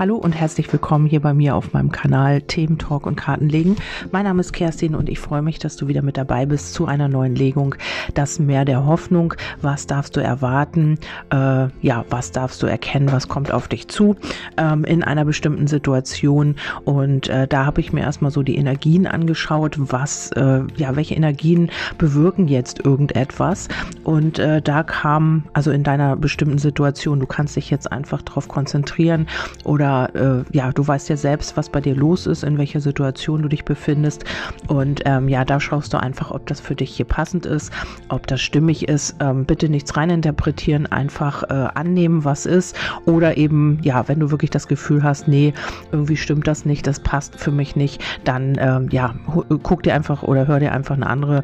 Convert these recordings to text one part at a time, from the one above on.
Hallo und herzlich willkommen hier bei mir auf meinem Kanal Themen Talk und Kartenlegen. Mein Name ist Kerstin und ich freue mich, dass du wieder mit dabei bist zu einer neuen Legung. Das Meer der Hoffnung. Was darfst du erwarten? Äh, ja, was darfst du erkennen? Was kommt auf dich zu ähm, in einer bestimmten Situation? Und äh, da habe ich mir erstmal so die Energien angeschaut. Was, äh, ja, welche Energien bewirken jetzt irgendetwas? Und äh, da kam, also in deiner bestimmten Situation, du kannst dich jetzt einfach darauf konzentrieren oder äh, ja, du weißt ja selbst, was bei dir los ist, in welcher Situation du dich befindest. Und ähm, ja, da schaust du einfach, ob das für dich hier passend ist, ob das stimmig ist. Ähm, bitte nichts reininterpretieren, einfach äh, annehmen, was ist. Oder eben, ja, wenn du wirklich das Gefühl hast, nee, irgendwie stimmt das nicht, das passt für mich nicht, dann ähm, ja, guck dir einfach oder hör dir einfach eine andere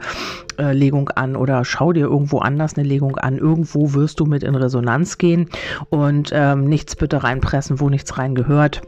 Legung an oder schau dir irgendwo anders eine Legung an. Irgendwo wirst du mit in Resonanz gehen und ähm, nichts bitte reinpressen, wo nichts rein gehört.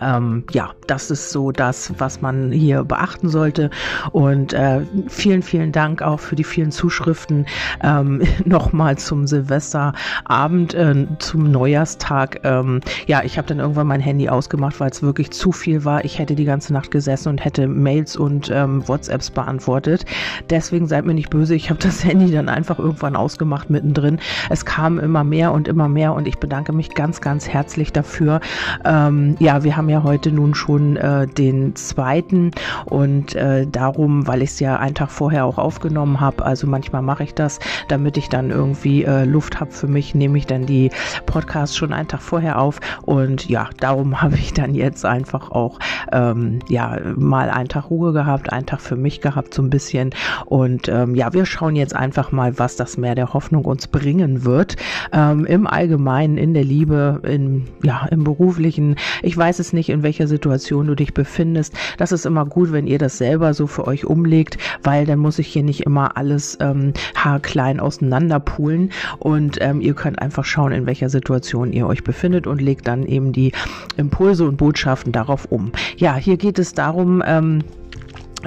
Ähm, ja, das ist so das, was man hier beachten sollte. Und äh, vielen, vielen Dank auch für die vielen Zuschriften ähm, nochmal zum Silvesterabend, äh, zum Neujahrstag. Ähm, ja, ich habe dann irgendwann mein Handy ausgemacht, weil es wirklich zu viel war. Ich hätte die ganze Nacht gesessen und hätte Mails und ähm, WhatsApps beantwortet. Deswegen seid mir nicht böse. Ich habe das Handy dann einfach irgendwann ausgemacht mittendrin. Es kam immer mehr und immer mehr und ich bedanke mich ganz, ganz herzlich dafür. Ähm, ja, wir haben haben ja heute nun schon äh, den zweiten. Und äh, darum, weil ich es ja einen Tag vorher auch aufgenommen habe, also manchmal mache ich das, damit ich dann irgendwie äh, Luft habe für mich, nehme ich dann die Podcasts schon einen Tag vorher auf. Und ja, darum habe ich dann jetzt einfach auch ähm, ja mal einen Tag Ruhe gehabt, einen Tag für mich gehabt so ein bisschen. Und ähm, ja, wir schauen jetzt einfach mal, was das Meer der Hoffnung uns bringen wird ähm, im Allgemeinen, in der Liebe, in ja im beruflichen. Ich weiß es nicht, in welcher Situation du dich befindest. Das ist immer gut, wenn ihr das selber so für euch umlegt, weil dann muss ich hier nicht immer alles ähm, haarklein auseinanderpulen und ähm, ihr könnt einfach schauen, in welcher Situation ihr euch befindet und legt dann eben die Impulse und Botschaften darauf um. Ja, hier geht es darum, ähm,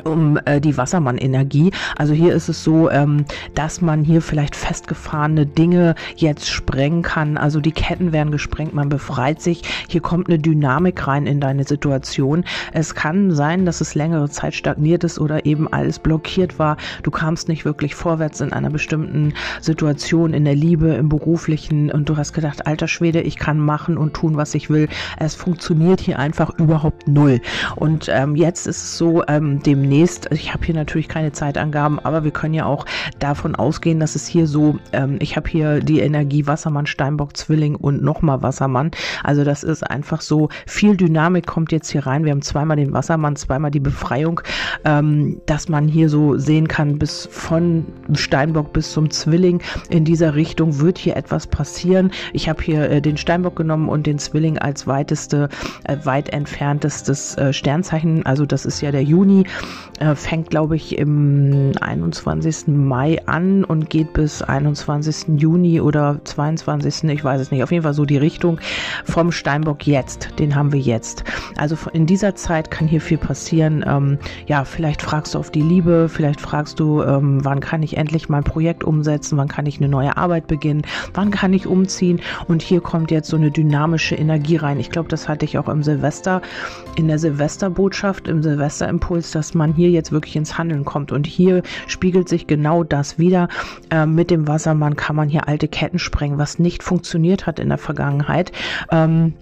um äh, die Wassermann-Energie. Also hier ist es so, ähm, dass man hier vielleicht festgefahrene Dinge jetzt sprengen kann. Also die Ketten werden gesprengt, man befreit sich. Hier kommt eine Dynamik rein in deine Situation. Es kann sein, dass es längere Zeit stagniert ist oder eben alles blockiert war. Du kamst nicht wirklich vorwärts in einer bestimmten Situation, in der Liebe, im beruflichen und du hast gedacht, alter Schwede, ich kann machen und tun, was ich will. Es funktioniert hier einfach überhaupt null. Und ähm, jetzt ist es so, ähm, dem demnächst, ich habe hier natürlich keine Zeitangaben, aber wir können ja auch davon ausgehen, dass es hier so, ähm, ich habe hier die Energie Wassermann, Steinbock, Zwilling und nochmal Wassermann. Also das ist einfach so, viel Dynamik kommt jetzt hier rein. Wir haben zweimal den Wassermann, zweimal die Befreiung, ähm, dass man hier so sehen kann, bis von Steinbock bis zum Zwilling in dieser Richtung wird hier etwas passieren. Ich habe hier äh, den Steinbock genommen und den Zwilling als weiteste, äh, weit entferntestes äh, Sternzeichen. Also das ist ja der Juni. Äh, fängt, glaube ich, im 21. Mai an und geht bis 21. Juni oder 22. Ich weiß es nicht. Auf jeden Fall so die Richtung vom Steinbock jetzt. Den haben wir jetzt. Also in dieser Zeit kann hier viel passieren. Ähm, ja, vielleicht fragst du auf die Liebe, vielleicht fragst du, ähm, wann kann ich endlich mein Projekt umsetzen, wann kann ich eine neue Arbeit beginnen, wann kann ich umziehen. Und hier kommt jetzt so eine dynamische Energie rein. Ich glaube, das hatte ich auch im Silvester, in der Silvesterbotschaft, im Silvesterimpuls, dass man man hier jetzt wirklich ins Handeln kommt. Und hier spiegelt sich genau das wieder. Äh, mit dem Wassermann kann man hier alte Ketten sprengen, was nicht funktioniert hat in der Vergangenheit. Ähm,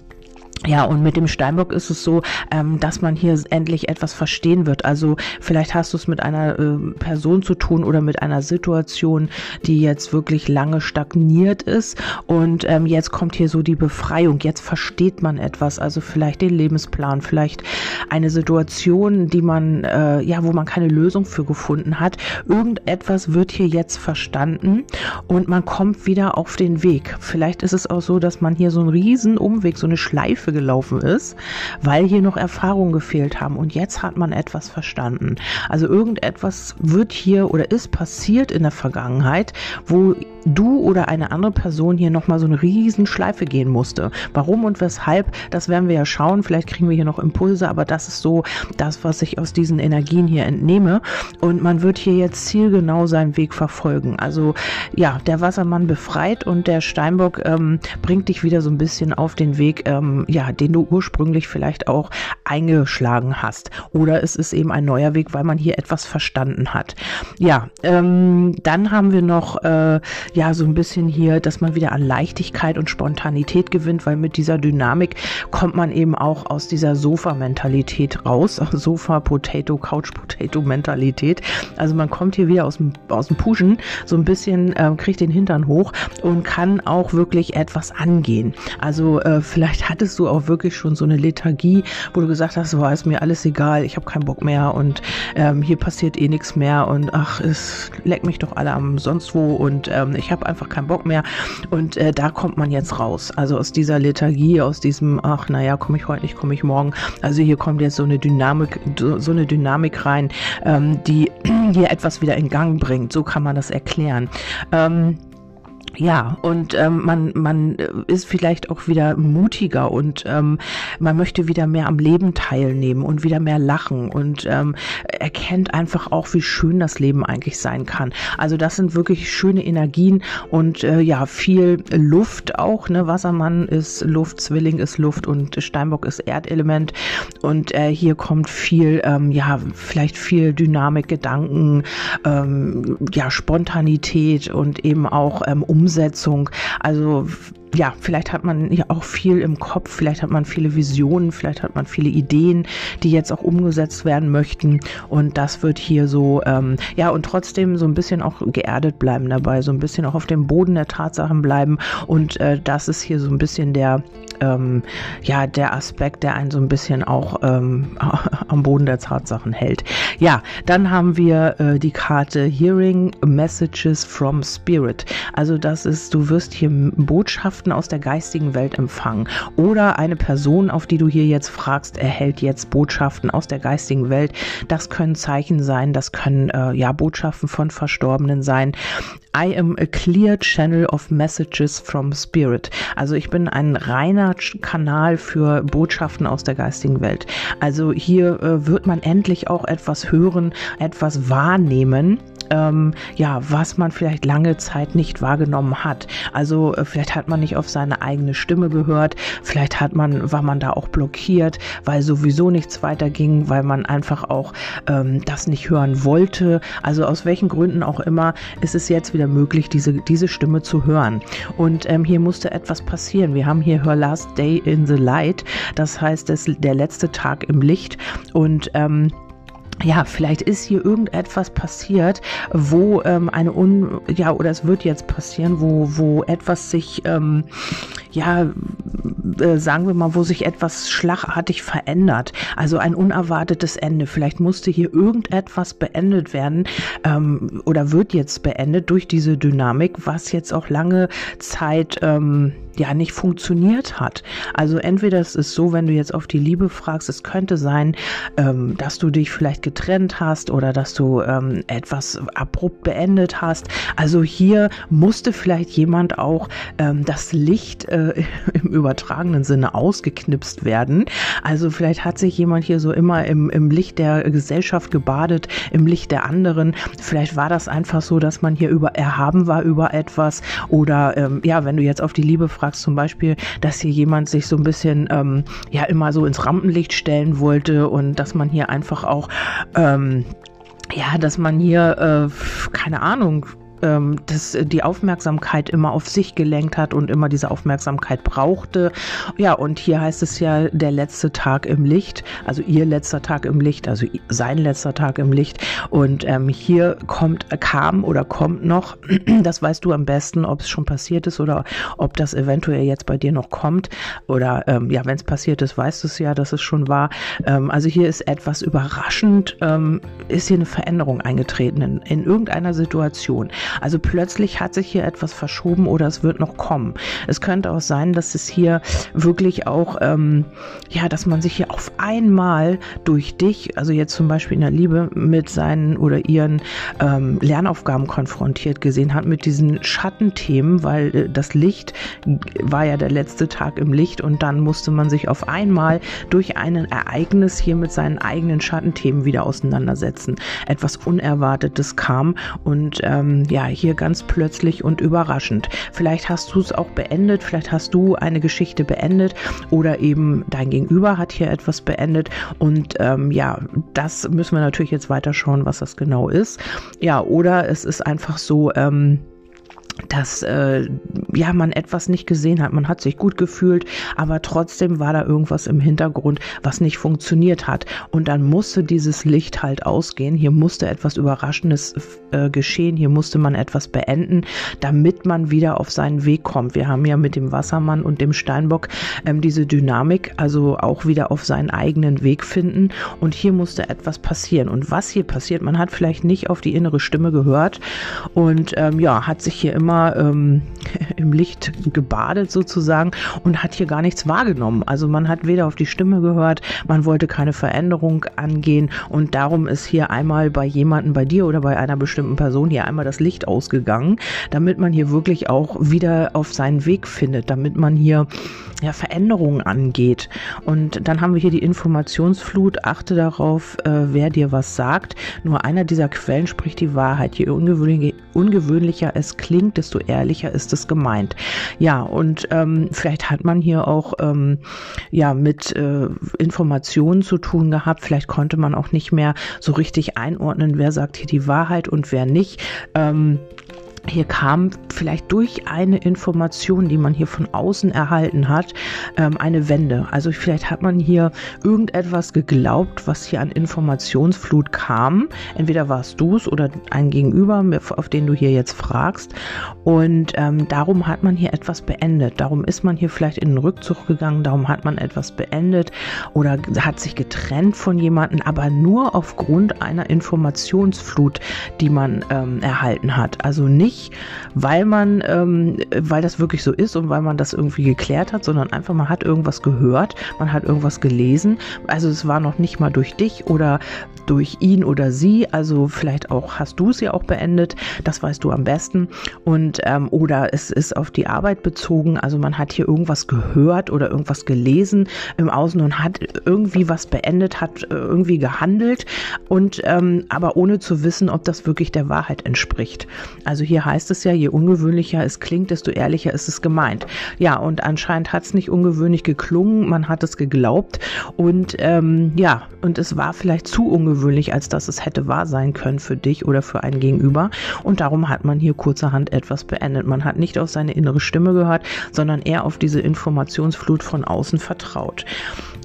ja, und mit dem Steinbock ist es so, ähm, dass man hier endlich etwas verstehen wird. Also vielleicht hast du es mit einer äh, Person zu tun oder mit einer Situation, die jetzt wirklich lange stagniert ist. Und ähm, jetzt kommt hier so die Befreiung. Jetzt versteht man etwas. Also vielleicht den Lebensplan, vielleicht eine Situation, die man, äh, ja, wo man keine Lösung für gefunden hat. Irgendetwas wird hier jetzt verstanden und man kommt wieder auf den Weg. Vielleicht ist es auch so, dass man hier so einen riesen Umweg, so eine Schleife Gelaufen ist, weil hier noch Erfahrungen gefehlt haben und jetzt hat man etwas verstanden. Also irgendetwas wird hier oder ist passiert in der Vergangenheit, wo du oder eine andere Person hier nochmal so eine riesen Schleife gehen musste. Warum und weshalb, das werden wir ja schauen. Vielleicht kriegen wir hier noch Impulse, aber das ist so das, was ich aus diesen Energien hier entnehme. Und man wird hier jetzt zielgenau seinen Weg verfolgen. Also ja, der Wassermann befreit und der Steinbock ähm, bringt dich wieder so ein bisschen auf den Weg, ähm, ja, den du ursprünglich vielleicht auch eingeschlagen hast. Oder es ist eben ein neuer Weg, weil man hier etwas verstanden hat. Ja, ähm, dann haben wir noch äh, ja so ein bisschen hier, dass man wieder an Leichtigkeit und Spontanität gewinnt, weil mit dieser Dynamik kommt man eben auch aus dieser Sofa-Mentalität raus, Sofa-Potato, Couch-Potato-Mentalität. Also man kommt hier wieder aus dem, aus dem Puschen, so ein bisschen äh, kriegt den Hintern hoch und kann auch wirklich etwas angehen. Also äh, vielleicht hattest du auch wirklich schon so eine Lethargie, wo du gesagt hast, so ist mir alles egal, ich habe keinen Bock mehr und ähm, hier passiert eh nichts mehr und ach, es leckt mich doch alle am sonst wo und ähm, ich habe einfach keinen Bock mehr. Und äh, da kommt man jetzt raus. Also aus dieser Lethargie, aus diesem, ach naja, komme ich heute nicht, komme ich morgen. Also hier kommt jetzt so eine Dynamik, so eine Dynamik rein, ähm, die hier etwas wieder in Gang bringt. So kann man das erklären. Ähm, ja, und ähm, man, man ist vielleicht auch wieder mutiger und ähm, man möchte wieder mehr am Leben teilnehmen und wieder mehr lachen und ähm, erkennt einfach auch, wie schön das Leben eigentlich sein kann. Also das sind wirklich schöne Energien und äh, ja, viel Luft auch. Ne? Wassermann ist Luft, Zwilling ist Luft und Steinbock ist Erdelement. Und äh, hier kommt viel, ähm, ja, vielleicht viel Dynamik, Gedanken, ähm, ja, Spontanität und eben auch ähm, Umsetzung. Also ja, vielleicht hat man ja auch viel im Kopf, vielleicht hat man viele Visionen, vielleicht hat man viele Ideen, die jetzt auch umgesetzt werden möchten. Und das wird hier so, ähm, ja, und trotzdem so ein bisschen auch geerdet bleiben dabei, so ein bisschen auch auf dem Boden der Tatsachen bleiben. Und äh, das ist hier so ein bisschen der, ähm, ja, der Aspekt, der einen so ein bisschen auch ähm, am Boden der Tatsachen hält. Ja, dann haben wir äh, die Karte Hearing Messages from Spirit. Also das ist, du wirst hier Botschaften aus der geistigen Welt empfangen. Oder eine Person, auf die du hier jetzt fragst, erhält jetzt Botschaften aus der geistigen Welt. Das können Zeichen sein, das können äh, ja Botschaften von Verstorbenen sein. I am a clear channel of messages from spirit. Also ich bin ein reiner Kanal für Botschaften aus der geistigen Welt. Also hier äh, wird man endlich auch etwas hören, etwas wahrnehmen ähm, ja, was man vielleicht lange Zeit nicht wahrgenommen hat. Also äh, vielleicht hat man nicht auf seine eigene Stimme gehört, vielleicht hat man, war man da auch blockiert, weil sowieso nichts weiterging, weil man einfach auch ähm, das nicht hören wollte. Also aus welchen Gründen auch immer ist es jetzt wieder möglich, diese, diese Stimme zu hören. Und ähm, hier musste etwas passieren. Wir haben hier Her Last Day in the Light, das heißt, das, der letzte Tag im Licht und ähm, ja, vielleicht ist hier irgendetwas passiert, wo ähm, eine Un ja oder es wird jetzt passieren, wo wo etwas sich ähm, ja äh, sagen wir mal, wo sich etwas schlagartig verändert, also ein unerwartetes Ende. Vielleicht musste hier irgendetwas beendet werden ähm, oder wird jetzt beendet durch diese Dynamik, was jetzt auch lange Zeit ähm, ja nicht funktioniert hat. Also entweder es ist so, wenn du jetzt auf die Liebe fragst, es könnte sein, ähm, dass du dich vielleicht getrennt hast oder dass du ähm, etwas abrupt beendet hast. Also hier musste vielleicht jemand auch ähm, das Licht äh, im übertragenen Sinne ausgeknipst werden. Also vielleicht hat sich jemand hier so immer im, im Licht der Gesellschaft gebadet, im Licht der anderen. Vielleicht war das einfach so, dass man hier über erhaben war über etwas oder ähm, ja, wenn du jetzt auf die Liebe fragst, fragst zum Beispiel, dass hier jemand sich so ein bisschen ähm, ja immer so ins Rampenlicht stellen wollte und dass man hier einfach auch ähm, ja, dass man hier, äh, keine Ahnung, ähm, das, die Aufmerksamkeit immer auf sich gelenkt hat und immer diese Aufmerksamkeit brauchte. Ja, und hier heißt es ja der letzte Tag im Licht, also ihr letzter Tag im Licht, also sein letzter Tag im Licht. Und ähm, hier kommt, kam oder kommt noch, das weißt du am besten, ob es schon passiert ist oder ob das eventuell jetzt bei dir noch kommt. Oder ähm, ja, wenn es passiert ist, weißt du es ja, dass es schon war. Ähm, also hier ist etwas überraschend, ähm, ist hier eine Veränderung eingetreten in, in irgendeiner Situation. Also plötzlich hat sich hier etwas verschoben oder es wird noch kommen. Es könnte auch sein, dass es hier wirklich auch, ähm, ja, dass man sich hier auf einmal durch dich, also jetzt zum Beispiel in der Liebe, mit seinen oder ihren ähm, Lernaufgaben konfrontiert gesehen hat, mit diesen Schattenthemen, weil äh, das Licht war ja der letzte Tag im Licht und dann musste man sich auf einmal durch ein Ereignis hier mit seinen eigenen Schattenthemen wieder auseinandersetzen. Etwas Unerwartetes kam und ähm, ja, hier ganz plötzlich und überraschend. Vielleicht hast du es auch beendet, vielleicht hast du eine Geschichte beendet oder eben dein Gegenüber hat hier etwas beendet und ähm, ja, das müssen wir natürlich jetzt weiter was das genau ist. Ja, oder es ist einfach so, ähm, dass äh, ja man etwas nicht gesehen hat. Man hat sich gut gefühlt, aber trotzdem war da irgendwas im Hintergrund, was nicht funktioniert hat. Und dann musste dieses Licht halt ausgehen. Hier musste etwas Überraschendes äh, geschehen. Hier musste man etwas beenden, damit man wieder auf seinen Weg kommt. Wir haben ja mit dem Wassermann und dem Steinbock ähm, diese Dynamik, also auch wieder auf seinen eigenen Weg finden. Und hier musste etwas passieren. Und was hier passiert, man hat vielleicht nicht auf die innere Stimme gehört und ähm, ja, hat sich hier immer ähm, im Licht gebadet sozusagen und hat hier gar nichts wahrgenommen. Also man hat weder auf die Stimme gehört, man wollte keine Veränderung angehen und darum ist hier einmal bei jemandem, bei dir oder bei einer bestimmten Person hier einmal das Licht ausgegangen, damit man hier wirklich auch wieder auf seinen Weg findet, damit man hier ja, Veränderungen angeht. Und dann haben wir hier die Informationsflut. Achte darauf, äh, wer dir was sagt. Nur einer dieser Quellen spricht die Wahrheit. Je ungewöhnlicher, ungewöhnlicher es klingt, desto ehrlicher ist es gemeint. Ja, und ähm, vielleicht hat man hier auch ähm, ja mit äh, Informationen zu tun gehabt. Vielleicht konnte man auch nicht mehr so richtig einordnen, wer sagt hier die Wahrheit und wer nicht. Ähm, hier kam vielleicht durch eine Information, die man hier von außen erhalten hat, ähm, eine Wende. Also vielleicht hat man hier irgendetwas geglaubt, was hier an Informationsflut kam. Entweder warst du es oder ein Gegenüber, auf den du hier jetzt fragst. Und ähm, darum hat man hier etwas beendet. Darum ist man hier vielleicht in den Rückzug gegangen. Darum hat man etwas beendet oder hat sich getrennt von jemandem, aber nur aufgrund einer Informationsflut, die man ähm, erhalten hat. Also nicht nicht, weil man, ähm, weil das wirklich so ist und weil man das irgendwie geklärt hat, sondern einfach man hat irgendwas gehört, man hat irgendwas gelesen. Also es war noch nicht mal durch dich oder durch ihn oder sie. Also vielleicht auch hast du es ja auch beendet. Das weißt du am besten. Und ähm, oder es ist auf die Arbeit bezogen. Also man hat hier irgendwas gehört oder irgendwas gelesen im Außen und hat irgendwie was beendet, hat äh, irgendwie gehandelt und ähm, aber ohne zu wissen, ob das wirklich der Wahrheit entspricht. Also hier heißt es ja, je ungewöhnlicher es klingt, desto ehrlicher ist es gemeint. Ja, und anscheinend hat es nicht ungewöhnlich geklungen, man hat es geglaubt und ähm, ja, und es war vielleicht zu ungewöhnlich, als dass es hätte wahr sein können für dich oder für ein Gegenüber. Und darum hat man hier kurzerhand etwas beendet. Man hat nicht auf seine innere Stimme gehört, sondern eher auf diese Informationsflut von außen vertraut.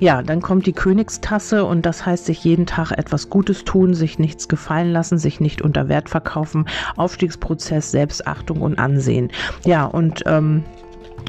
Ja, dann kommt die Königstasse und das heißt, sich jeden Tag etwas Gutes tun, sich nichts gefallen lassen, sich nicht unter Wert verkaufen, Aufstiegsprozess, Selbstachtung und Ansehen. Ja, und ähm,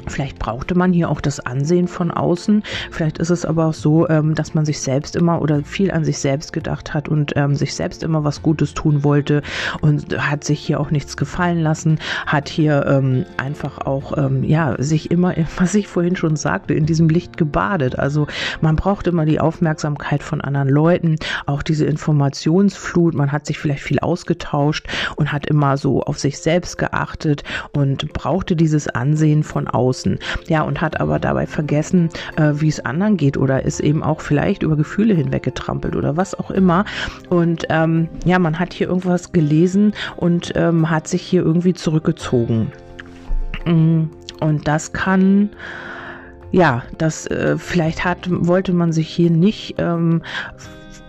Vielleicht brauchte man hier auch das Ansehen von außen. Vielleicht ist es aber auch so, ähm, dass man sich selbst immer oder viel an sich selbst gedacht hat und ähm, sich selbst immer was Gutes tun wollte und hat sich hier auch nichts gefallen lassen, hat hier ähm, einfach auch, ähm, ja, sich immer, was ich vorhin schon sagte, in diesem Licht gebadet. Also man braucht immer die Aufmerksamkeit von anderen Leuten, auch diese Informationsflut. Man hat sich vielleicht viel ausgetauscht und hat immer so auf sich selbst geachtet und brauchte dieses Ansehen von außen außen. Ja, und hat aber dabei vergessen, äh, wie es anderen geht oder ist eben auch vielleicht über Gefühle hinweggetrampelt oder was auch immer. Und ähm, ja, man hat hier irgendwas gelesen und ähm, hat sich hier irgendwie zurückgezogen. Mm, und das kann ja, das äh, vielleicht hat, wollte man sich hier nicht ähm,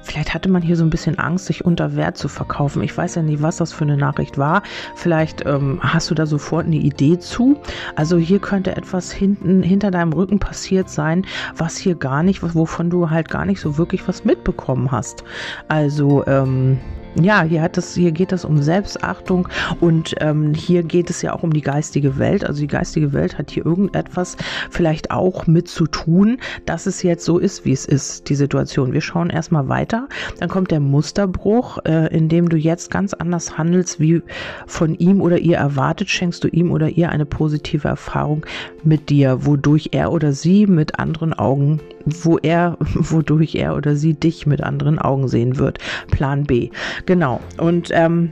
Vielleicht hatte man hier so ein bisschen Angst, sich unter Wert zu verkaufen. Ich weiß ja nicht, was das für eine Nachricht war. Vielleicht ähm, hast du da sofort eine Idee zu. Also hier könnte etwas hinten hinter deinem Rücken passiert sein, was hier gar nicht, wovon du halt gar nicht so wirklich was mitbekommen hast. Also ähm, ja, hier hat es, hier geht es um Selbstachtung und ähm, hier geht es ja auch um die geistige Welt. Also die geistige Welt hat hier irgendetwas vielleicht auch mit zu tun, dass es jetzt so ist, wie es ist, die Situation. Wir schauen erstmal weiter. Dann kommt der Musterbruch, äh, in dem du jetzt ganz anders handelst, wie von ihm oder ihr erwartet, schenkst du ihm oder ihr eine positive Erfahrung mit dir, wodurch er oder sie mit anderen Augen, wo er, wodurch er oder sie dich mit anderen Augen sehen wird. Plan B. Genau. Und ähm,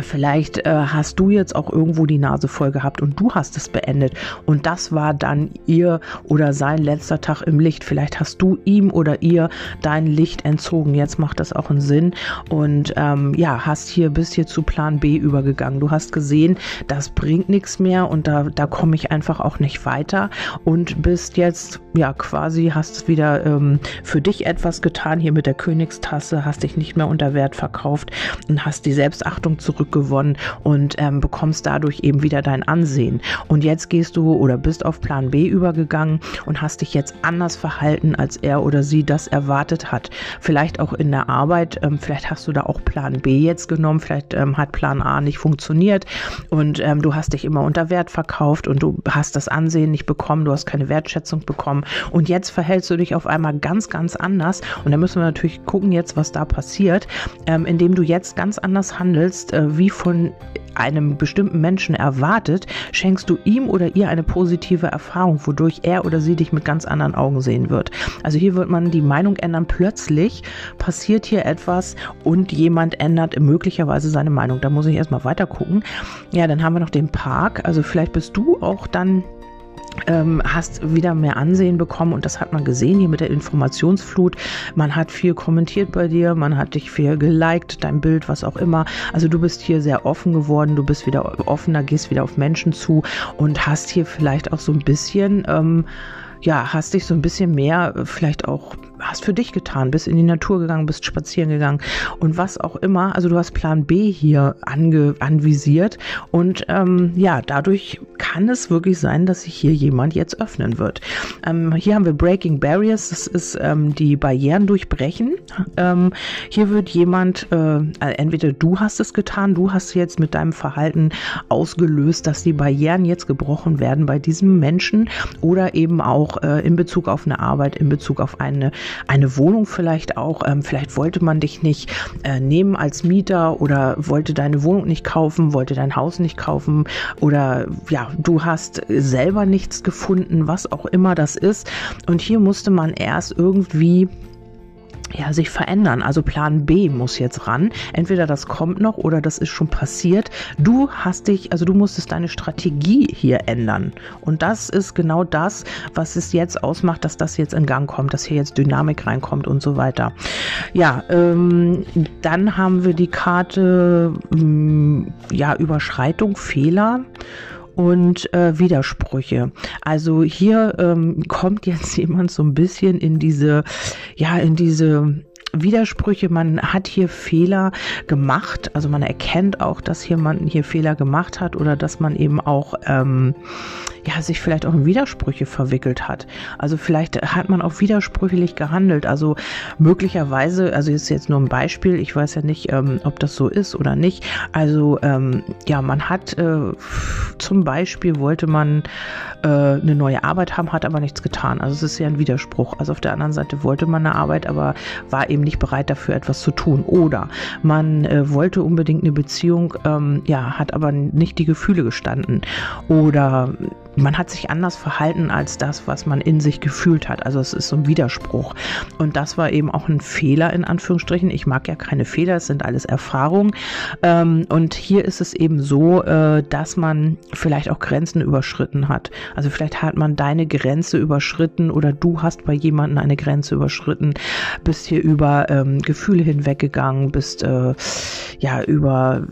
Vielleicht äh, hast du jetzt auch irgendwo die Nase voll gehabt und du hast es beendet und das war dann ihr oder sein letzter Tag im Licht. Vielleicht hast du ihm oder ihr dein Licht entzogen. Jetzt macht das auch einen Sinn und ähm, ja, hast hier bist hier zu Plan B übergegangen. Du hast gesehen, das bringt nichts mehr und da da komme ich einfach auch nicht weiter und bist jetzt ja quasi hast wieder ähm, für dich etwas getan hier mit der Königstasse, hast dich nicht mehr unter Wert verkauft und hast die Selbstachtung zurück zurückgewonnen und ähm, bekommst dadurch eben wieder dein Ansehen. Und jetzt gehst du oder bist auf Plan B übergegangen und hast dich jetzt anders verhalten, als er oder sie das erwartet hat. Vielleicht auch in der Arbeit, ähm, vielleicht hast du da auch Plan B jetzt genommen, vielleicht ähm, hat Plan A nicht funktioniert und ähm, du hast dich immer unter Wert verkauft und du hast das Ansehen nicht bekommen, du hast keine Wertschätzung bekommen und jetzt verhältst du dich auf einmal ganz, ganz anders und da müssen wir natürlich gucken jetzt, was da passiert, ähm, indem du jetzt ganz anders handelst, äh, wie von einem bestimmten Menschen erwartet, schenkst du ihm oder ihr eine positive Erfahrung, wodurch er oder sie dich mit ganz anderen Augen sehen wird. Also hier wird man die Meinung ändern. Plötzlich passiert hier etwas und jemand ändert möglicherweise seine Meinung. Da muss ich erstmal weiter gucken. Ja, dann haben wir noch den Park. Also vielleicht bist du auch dann ähm, hast wieder mehr Ansehen bekommen und das hat man gesehen hier mit der Informationsflut. Man hat viel kommentiert bei dir, man hat dich viel geliked, dein Bild, was auch immer. Also du bist hier sehr offen geworden, du bist wieder offener, gehst wieder auf Menschen zu und hast hier vielleicht auch so ein bisschen ähm, ja, hast dich so ein bisschen mehr vielleicht auch, hast für dich getan, bist in die Natur gegangen, bist spazieren gegangen und was auch immer. Also du hast Plan B hier ange, anvisiert und ähm, ja, dadurch kann es wirklich sein, dass sich hier jemand jetzt öffnen wird. Ähm, hier haben wir Breaking Barriers, das ist ähm, die Barrieren durchbrechen. Ähm, hier wird jemand, äh, entweder du hast es getan, du hast jetzt mit deinem Verhalten ausgelöst, dass die Barrieren jetzt gebrochen werden bei diesem Menschen oder eben auch auch äh, in Bezug auf eine Arbeit, in Bezug auf eine, eine Wohnung vielleicht auch. Ähm, vielleicht wollte man dich nicht äh, nehmen als Mieter oder wollte deine Wohnung nicht kaufen, wollte dein Haus nicht kaufen oder ja, du hast selber nichts gefunden, was auch immer das ist. Und hier musste man erst irgendwie ja, sich verändern. Also Plan B muss jetzt ran. Entweder das kommt noch oder das ist schon passiert. Du hast dich, also du musstest deine Strategie hier ändern. Und das ist genau das, was es jetzt ausmacht, dass das jetzt in Gang kommt, dass hier jetzt Dynamik reinkommt und so weiter. Ja, ähm, dann haben wir die Karte, ähm, ja, Überschreitung, Fehler und äh, Widersprüche. Also hier ähm, kommt jetzt jemand so ein bisschen in diese, ja, in diese Widersprüche, man hat hier Fehler gemacht, also man erkennt auch, dass jemand hier Fehler gemacht hat oder dass man eben auch ähm, ja, sich vielleicht auch in Widersprüche verwickelt hat. Also vielleicht hat man auch widersprüchlich gehandelt. Also möglicherweise, also ist jetzt nur ein Beispiel, ich weiß ja nicht, ähm, ob das so ist oder nicht. Also ähm, ja, man hat äh, zum Beispiel wollte man äh, eine neue Arbeit haben, hat aber nichts getan. Also es ist ja ein Widerspruch. Also auf der anderen Seite wollte man eine Arbeit, aber war eben nicht bereit dafür etwas zu tun. Oder man äh, wollte unbedingt eine Beziehung, ähm, ja, hat aber nicht die Gefühle gestanden. Oder man hat sich anders verhalten als das, was man in sich gefühlt hat. Also es ist so ein Widerspruch. Und das war eben auch ein Fehler in Anführungsstrichen. Ich mag ja keine Fehler, es sind alles Erfahrungen. Ähm, und hier ist es eben so, äh, dass man vielleicht auch Grenzen überschritten hat. Also vielleicht hat man deine Grenze überschritten oder du hast bei jemandem eine Grenze überschritten, bist hier über ähm, Gefühle hinweggegangen, bist äh, ja über,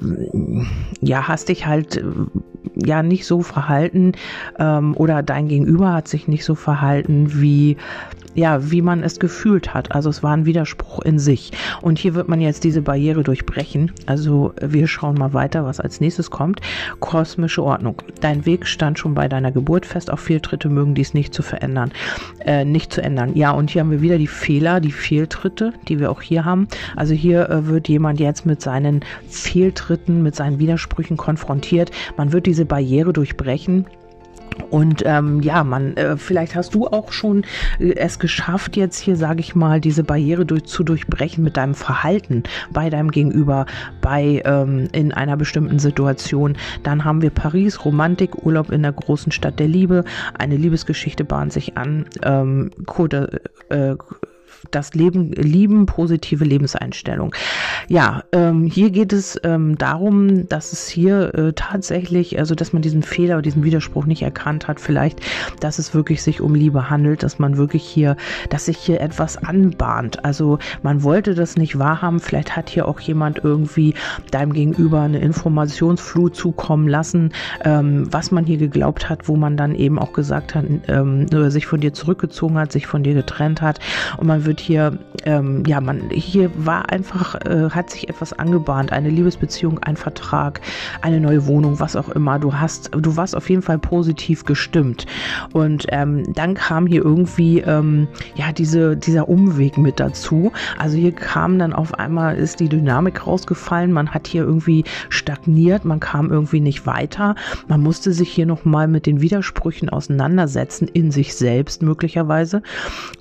ja, hast dich halt ja nicht so verhalten ähm, oder dein Gegenüber hat sich nicht so verhalten, wie ja, wie man es gefühlt hat. Also es war ein Widerspruch in sich. Und hier wird man jetzt diese Barriere durchbrechen. Also wir schauen mal weiter, was als nächstes kommt. Kosmische Ordnung. Dein Weg stand schon bei deiner Geburt fest. Auch Fehltritte mögen dies nicht zu verändern, äh, nicht zu ändern. Ja, und hier haben wir wieder die Fehler, die Fehltritte, die wir auch hier haben. Also hier äh, wird jemand jetzt mit seinen Fehltritten, mit seinen Widersprüchen konfrontiert. Man wird diese Barriere durchbrechen. Und ähm, ja, man, äh, vielleicht hast du auch schon äh, es geschafft, jetzt hier, sage ich mal, diese Barriere durch, zu durchbrechen mit deinem Verhalten bei deinem Gegenüber, bei ähm, in einer bestimmten Situation. Dann haben wir Paris, Romantik, Urlaub in der großen Stadt der Liebe, eine Liebesgeschichte bahnt sich an, ähm, Code, äh, das Leben lieben, positive Lebenseinstellung. Ja, ähm, hier geht es ähm, darum, dass es hier äh, tatsächlich, also dass man diesen Fehler diesen Widerspruch nicht erkannt hat, vielleicht, dass es wirklich sich um Liebe handelt, dass man wirklich hier, dass sich hier etwas anbahnt. Also man wollte das nicht wahrhaben, vielleicht hat hier auch jemand irgendwie deinem Gegenüber eine Informationsflut zukommen lassen, ähm, was man hier geglaubt hat, wo man dann eben auch gesagt hat, ähm, sich von dir zurückgezogen hat, sich von dir getrennt hat und man wird hier, ähm, ja, man, hier war einfach, äh, hat sich etwas angebahnt, eine Liebesbeziehung, ein Vertrag, eine neue Wohnung, was auch immer. Du hast, du warst auf jeden Fall positiv gestimmt. Und ähm, dann kam hier irgendwie, ähm, ja, diese, dieser Umweg mit dazu. Also hier kam dann auf einmal, ist die Dynamik rausgefallen, man hat hier irgendwie stagniert, man kam irgendwie nicht weiter. Man musste sich hier nochmal mit den Widersprüchen auseinandersetzen, in sich selbst möglicherweise.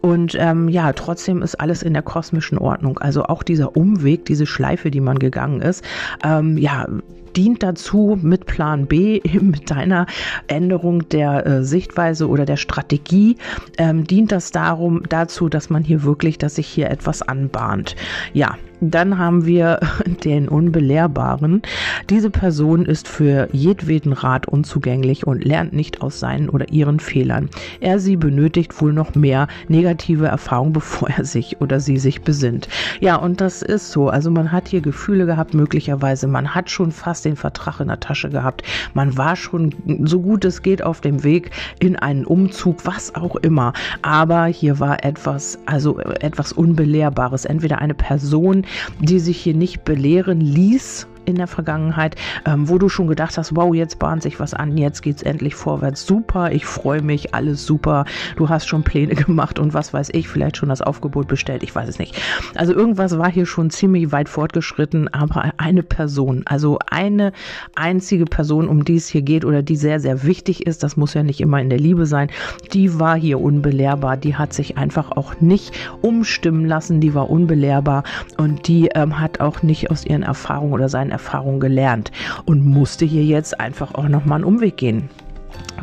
Und ähm, ja, trotzdem trotzdem ist alles in der kosmischen Ordnung. Also auch dieser Umweg, diese Schleife, die man gegangen ist, ähm, ja, dient dazu mit Plan B, mit deiner Änderung der äh, Sichtweise oder der Strategie, ähm, dient das darum, dazu, dass man hier wirklich, dass sich hier etwas anbahnt. Ja, dann haben wir den Unbelehrbaren. Diese Person ist für jedweden Rat unzugänglich und lernt nicht aus seinen oder ihren Fehlern. Er sie benötigt wohl noch mehr negative Erfahrung, bevor er sich oder sie sich besinnt. Ja, und das ist so. Also man hat hier Gefühle gehabt, möglicherweise. Man hat schon fast den Vertrag in der Tasche gehabt. Man war schon so gut es geht auf dem Weg in einen Umzug, was auch immer. Aber hier war etwas, also etwas Unbelehrbares. Entweder eine Person, die sich hier nicht belehren ließ in der Vergangenheit, ähm, wo du schon gedacht hast, wow, jetzt bahnt sich was an, jetzt geht's endlich vorwärts, super, ich freue mich, alles super, du hast schon Pläne gemacht und was weiß ich, vielleicht schon das Aufgebot bestellt, ich weiß es nicht. Also irgendwas war hier schon ziemlich weit fortgeschritten, aber eine Person, also eine einzige Person, um die es hier geht oder die sehr, sehr wichtig ist, das muss ja nicht immer in der Liebe sein, die war hier unbelehrbar, die hat sich einfach auch nicht umstimmen lassen, die war unbelehrbar und die ähm, hat auch nicht aus ihren Erfahrungen oder seinen Erfahrungen gelernt und musste hier jetzt einfach auch nochmal einen Umweg gehen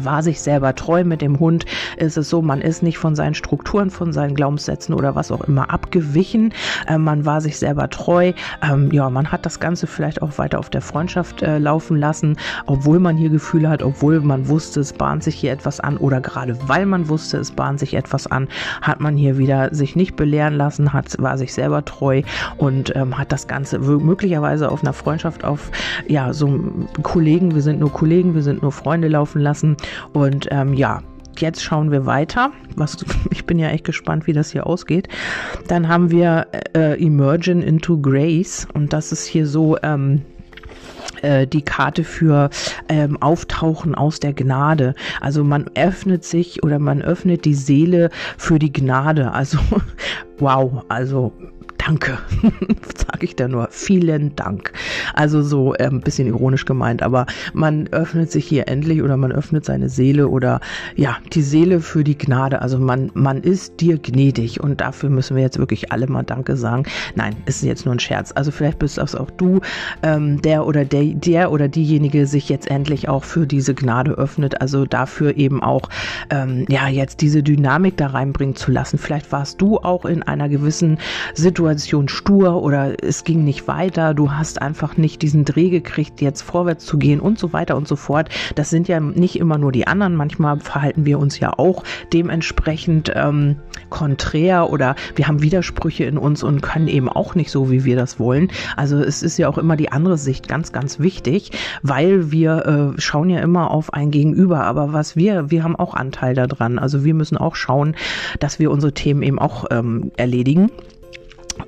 war sich selber treu mit dem Hund, ist es so, man ist nicht von seinen Strukturen, von seinen Glaubenssätzen oder was auch immer abgewichen. Äh, man war sich selber treu. Ähm, ja, man hat das Ganze vielleicht auch weiter auf der Freundschaft äh, laufen lassen, obwohl man hier Gefühle hat, obwohl man wusste, es bahnt sich hier etwas an oder gerade weil man wusste, es bahnt sich etwas an, hat man hier wieder sich nicht belehren lassen, hat, war sich selber treu und ähm, hat das Ganze möglicherweise auf einer Freundschaft auf, ja, so Kollegen, wir sind nur Kollegen, wir sind nur Freunde laufen lassen und ähm, ja, jetzt schauen wir weiter. Was, ich bin ja echt gespannt, wie das hier ausgeht. Dann haben wir äh, Emerging into Grace und das ist hier so ähm, äh, die Karte für ähm, Auftauchen aus der Gnade. Also man öffnet sich oder man öffnet die Seele für die Gnade. Also wow, also Danke, sage ich da nur. Vielen Dank. Also so äh, ein bisschen ironisch gemeint, aber man öffnet sich hier endlich oder man öffnet seine Seele oder ja, die Seele für die Gnade. Also man, man ist dir gnädig und dafür müssen wir jetzt wirklich alle mal Danke sagen. Nein, ist jetzt nur ein Scherz. Also vielleicht bist das auch du, ähm, der oder der, der oder diejenige sich jetzt endlich auch für diese Gnade öffnet. Also dafür eben auch ähm, ja jetzt diese Dynamik da reinbringen zu lassen. Vielleicht warst du auch in einer gewissen Situation Situation stur oder es ging nicht weiter, du hast einfach nicht diesen Dreh gekriegt, jetzt vorwärts zu gehen und so weiter und so fort. Das sind ja nicht immer nur die anderen, manchmal verhalten wir uns ja auch dementsprechend ähm, konträr oder wir haben Widersprüche in uns und können eben auch nicht so, wie wir das wollen. Also es ist ja auch immer die andere Sicht ganz, ganz wichtig, weil wir äh, schauen ja immer auf ein Gegenüber, aber was wir, wir haben auch Anteil daran. Also wir müssen auch schauen, dass wir unsere Themen eben auch ähm, erledigen.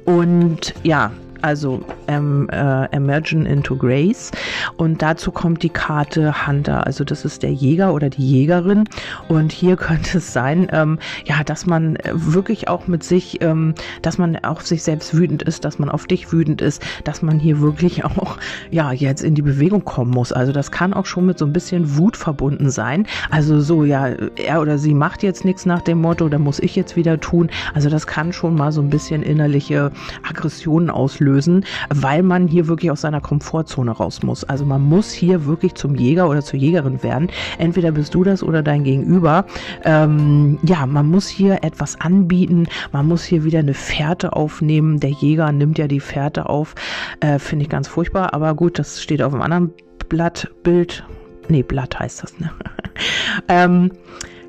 Und ja, also ähm, äh, Emergen into Grace. Und dazu kommt die Karte Hunter. Also das ist der Jäger oder die Jägerin. Und hier könnte es sein, ähm, ja, dass man wirklich auch mit sich, ähm, dass man auf sich selbst wütend ist, dass man auf dich wütend ist, dass man hier wirklich auch, ja, jetzt in die Bewegung kommen muss. Also das kann auch schon mit so ein bisschen Wut verbunden sein. Also so, ja, er oder sie macht jetzt nichts nach dem Motto, da muss ich jetzt wieder tun. Also das kann schon mal so ein bisschen innerliche Aggressionen auslösen lösen, weil man hier wirklich aus seiner Komfortzone raus muss. Also man muss hier wirklich zum Jäger oder zur Jägerin werden. Entweder bist du das oder dein Gegenüber. Ähm, ja, man muss hier etwas anbieten. Man muss hier wieder eine Fährte aufnehmen. Der Jäger nimmt ja die Fährte auf. Äh, Finde ich ganz furchtbar. Aber gut, das steht auf einem anderen Blattbild. Nee, Blatt heißt das, ne? ähm,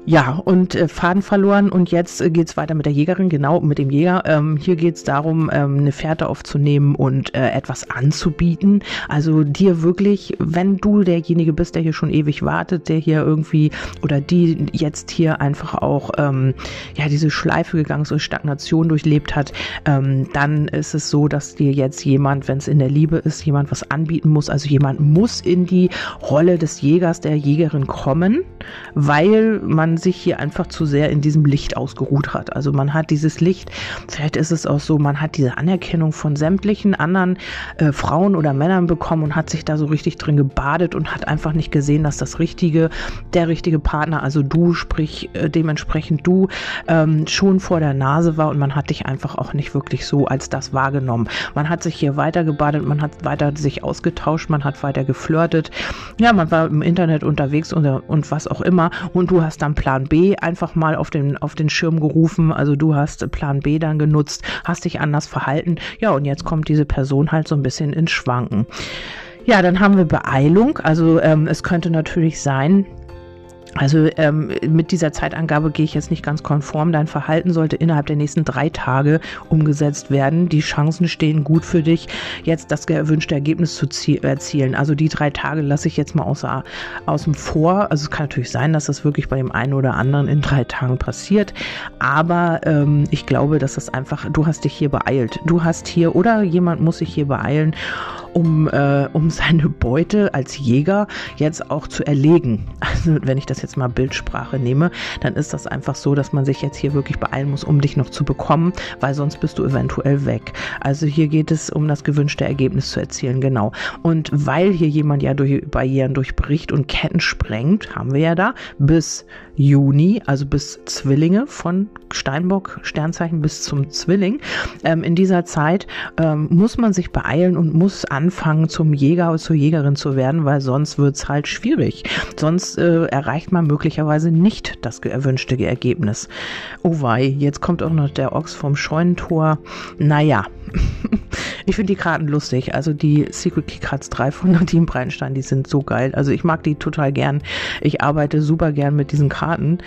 ja, und äh, Faden verloren und jetzt äh, geht's weiter mit der Jägerin, genau, mit dem Jäger. Ähm, hier geht's darum, ähm, eine Fährte aufzunehmen und äh, etwas anzubieten. Also dir wirklich, wenn du derjenige bist, der hier schon ewig wartet, der hier irgendwie oder die jetzt hier einfach auch ähm, ja diese Schleife gegangen ist, Stagnation durchlebt hat, ähm, dann ist es so, dass dir jetzt jemand, wenn es in der Liebe ist, jemand was anbieten muss. Also jemand muss in die Rolle des Jägers, der Jägerin kommen, weil man sich hier einfach zu sehr in diesem Licht ausgeruht hat. Also man hat dieses Licht, vielleicht ist es auch so, man hat diese Anerkennung von sämtlichen anderen äh, Frauen oder Männern bekommen und hat sich da so richtig drin gebadet und hat einfach nicht gesehen, dass das richtige, der richtige Partner, also du, sprich äh, dementsprechend du, ähm, schon vor der Nase war und man hat dich einfach auch nicht wirklich so als das wahrgenommen. Man hat sich hier weiter gebadet, man hat weiter sich ausgetauscht, man hat weiter geflirtet. Ja, man war im Internet unterwegs und, und was auch immer und du hast dann Plan Plan B einfach mal auf den, auf den Schirm gerufen. Also du hast Plan B dann genutzt, hast dich anders verhalten. Ja, und jetzt kommt diese Person halt so ein bisschen ins Schwanken. Ja, dann haben wir Beeilung. Also ähm, es könnte natürlich sein, also ähm, mit dieser Zeitangabe gehe ich jetzt nicht ganz konform. Dein Verhalten sollte innerhalb der nächsten drei Tage umgesetzt werden. Die Chancen stehen gut für dich, jetzt das gewünschte Ergebnis zu erzielen. Also die drei Tage lasse ich jetzt mal außer, außen vor. Also es kann natürlich sein, dass das wirklich bei dem einen oder anderen in drei Tagen passiert. Aber ähm, ich glaube, dass das einfach, du hast dich hier beeilt. Du hast hier oder jemand muss sich hier beeilen um, äh, um seine Beute als Jäger jetzt auch zu erlegen. Also wenn ich das jetzt mal Bildsprache nehme, dann ist das einfach so, dass man sich jetzt hier wirklich beeilen muss, um dich noch zu bekommen, weil sonst bist du eventuell weg. Also hier geht es um das gewünschte Ergebnis zu erzielen, genau. Und weil hier jemand ja durch Barrieren durchbricht und Ketten sprengt, haben wir ja da bis Juni, also bis Zwillinge von Steinbock Sternzeichen bis zum Zwilling. Ähm, in dieser Zeit ähm, muss man sich beeilen und muss anfangen, zum Jäger oder zur Jägerin zu werden, weil sonst wird's halt schwierig. Sonst äh, erreicht man möglicherweise nicht das erwünschte Ergebnis. Oh wei, jetzt kommt auch noch der Ochs vom Scheunentor. Naja, ich finde die Karten lustig. Also die Secret Key Cards 3 von Nadine Breinstein, die sind so geil. Also ich mag die total gern. Ich arbeite super gern mit diesen Karten.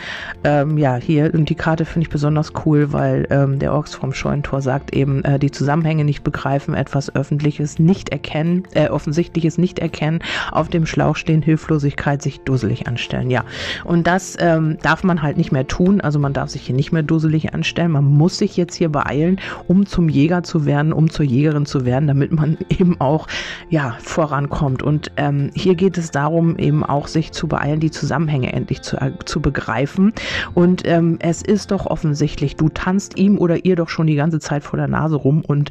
Ähm, ja, hier und die Karte finde ich besonders cool, weil ähm, der Orks vom Scheunentor sagt eben, äh, die Zusammenhänge nicht begreifen, etwas Öffentliches nicht erkennen, äh, Offensichtliches nicht erkennen, auf dem Schlauch stehen, Hilflosigkeit, sich dusselig anstellen. Ja, und das ähm, darf man halt nicht mehr tun. Also man darf sich hier nicht mehr dusselig anstellen. Man muss sich jetzt hier beeilen, um zum Jäger zu werden um zur Jägerin zu werden, damit man eben auch ja vorankommt. Und ähm, hier geht es darum, eben auch sich zu beeilen, die Zusammenhänge endlich zu, äh, zu begreifen. Und ähm, es ist doch offensichtlich, du tanzt ihm oder ihr doch schon die ganze Zeit vor der Nase rum und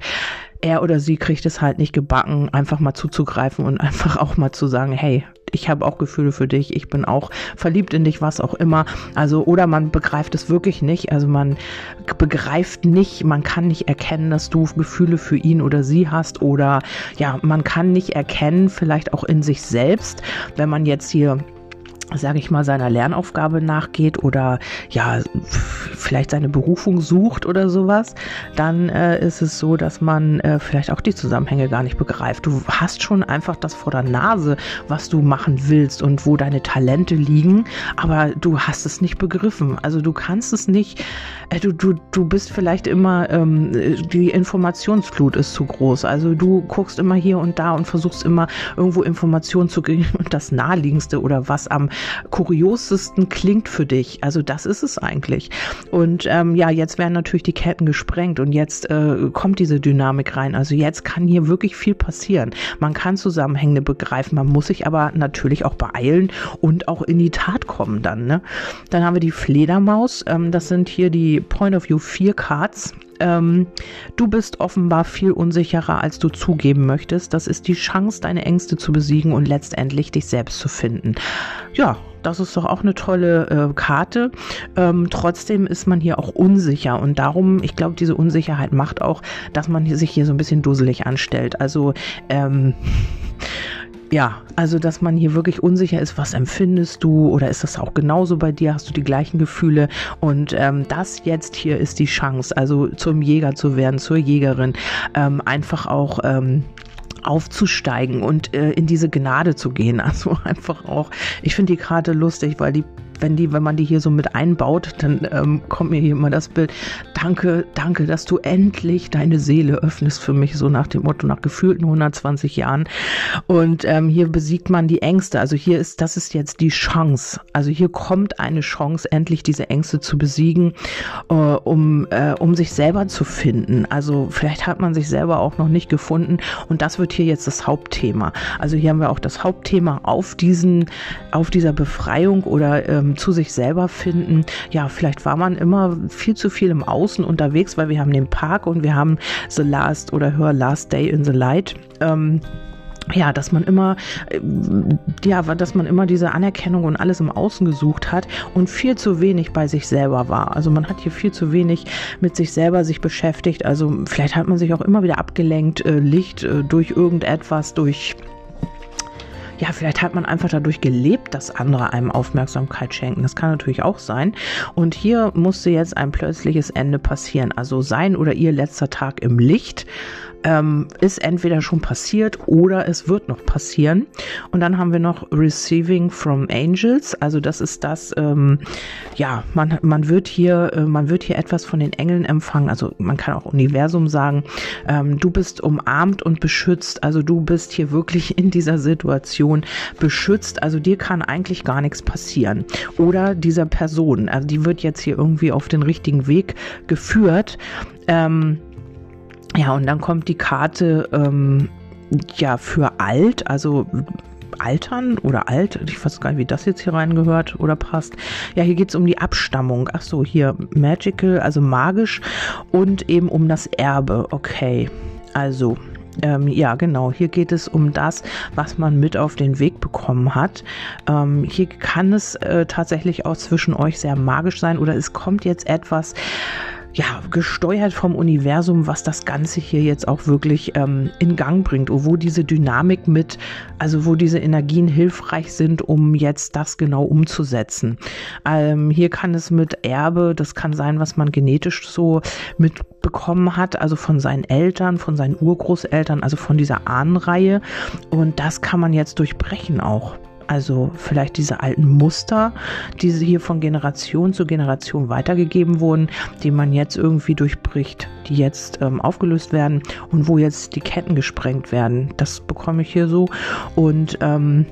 er oder sie kriegt es halt nicht gebacken, einfach mal zuzugreifen und einfach auch mal zu sagen, hey, ich habe auch Gefühle für dich, ich bin auch verliebt in dich, was auch immer. Also, oder man begreift es wirklich nicht. Also man begreift nicht, man kann nicht erkennen, dass du Gefühle für ihn oder sie hast. Oder ja, man kann nicht erkennen, vielleicht auch in sich selbst, wenn man jetzt hier sage ich mal, seiner Lernaufgabe nachgeht oder ja, vielleicht seine Berufung sucht oder sowas, dann äh, ist es so, dass man äh, vielleicht auch die Zusammenhänge gar nicht begreift. Du hast schon einfach das vor der Nase, was du machen willst und wo deine Talente liegen, aber du hast es nicht begriffen. Also du kannst es nicht, äh, du, du, du bist vielleicht immer, ähm, die Informationsflut ist zu groß. Also du guckst immer hier und da und versuchst immer irgendwo Informationen zu kriegen und das naheliegendste oder was am kuriosesten klingt für dich. Also das ist es eigentlich. Und ähm, ja, jetzt werden natürlich die Ketten gesprengt und jetzt äh, kommt diese Dynamik rein. Also jetzt kann hier wirklich viel passieren. Man kann Zusammenhänge begreifen, man muss sich aber natürlich auch beeilen und auch in die Tat kommen dann. Ne? Dann haben wir die Fledermaus. Ähm, das sind hier die Point of View 4 Cards ähm, du bist offenbar viel unsicherer, als du zugeben möchtest. Das ist die Chance, deine Ängste zu besiegen und letztendlich dich selbst zu finden. Ja, das ist doch auch eine tolle äh, Karte. Ähm, trotzdem ist man hier auch unsicher und darum, ich glaube, diese Unsicherheit macht auch, dass man sich hier so ein bisschen dusselig anstellt. Also ähm, ja, also dass man hier wirklich unsicher ist, was empfindest du oder ist das auch genauso bei dir? Hast du die gleichen Gefühle? Und ähm, das jetzt hier ist die Chance, also zum Jäger zu werden, zur Jägerin, ähm, einfach auch ähm, aufzusteigen und äh, in diese Gnade zu gehen. Also einfach auch, ich finde die Karte lustig, weil die wenn die, wenn man die hier so mit einbaut, dann ähm, kommt mir hier immer das Bild, danke, danke, dass du endlich deine Seele öffnest für mich, so nach dem Motto, nach gefühlten 120 Jahren. Und ähm, hier besiegt man die Ängste. Also hier ist, das ist jetzt die Chance. Also hier kommt eine Chance, endlich diese Ängste zu besiegen, äh, um, äh, um sich selber zu finden. Also vielleicht hat man sich selber auch noch nicht gefunden und das wird hier jetzt das Hauptthema. Also hier haben wir auch das Hauptthema auf diesen, auf dieser Befreiung oder ähm, zu sich selber finden. Ja, vielleicht war man immer viel zu viel im Außen unterwegs, weil wir haben den Park und wir haben The Last oder Her Last Day in the Light. Ähm, ja, dass man immer, äh, ja, dass man immer diese Anerkennung und alles im Außen gesucht hat und viel zu wenig bei sich selber war. Also man hat hier viel zu wenig mit sich selber sich beschäftigt. Also vielleicht hat man sich auch immer wieder abgelenkt, äh, Licht äh, durch irgendetwas, durch ja, vielleicht hat man einfach dadurch gelebt, dass andere einem Aufmerksamkeit schenken. Das kann natürlich auch sein. Und hier musste jetzt ein plötzliches Ende passieren. Also sein oder ihr letzter Tag im Licht ähm, ist entweder schon passiert oder es wird noch passieren. Und dann haben wir noch Receiving from Angels. Also das ist das, ähm, ja, man, man wird hier, äh, man wird hier etwas von den Engeln empfangen. Also man kann auch Universum sagen. Ähm, du bist umarmt und beschützt. Also du bist hier wirklich in dieser Situation beschützt. Also dir kann eigentlich gar nichts passieren. Oder dieser Person. Also die wird jetzt hier irgendwie auf den richtigen Weg geführt. Ähm, ja, und dann kommt die Karte ähm, ja für alt, also Altern oder alt, ich weiß gar nicht, wie das jetzt hier reingehört oder passt. Ja, hier geht es um die Abstammung. Ach so, hier magical, also magisch und eben um das Erbe. Okay, also ähm, ja, genau. Hier geht es um das, was man mit auf den Weg bekommen hat. Ähm, hier kann es äh, tatsächlich auch zwischen euch sehr magisch sein oder es kommt jetzt etwas ja, gesteuert vom Universum, was das Ganze hier jetzt auch wirklich ähm, in Gang bringt, wo diese Dynamik mit, also wo diese Energien hilfreich sind, um jetzt das genau umzusetzen. Ähm, hier kann es mit Erbe, das kann sein, was man genetisch so mitbekommen hat, also von seinen Eltern, von seinen Urgroßeltern, also von dieser Ahnenreihe. Und das kann man jetzt durchbrechen auch. Also vielleicht diese alten Muster, die hier von Generation zu Generation weitergegeben wurden, die man jetzt irgendwie durchbricht, die jetzt ähm, aufgelöst werden und wo jetzt die Ketten gesprengt werden. Das bekomme ich hier so. Und ähm,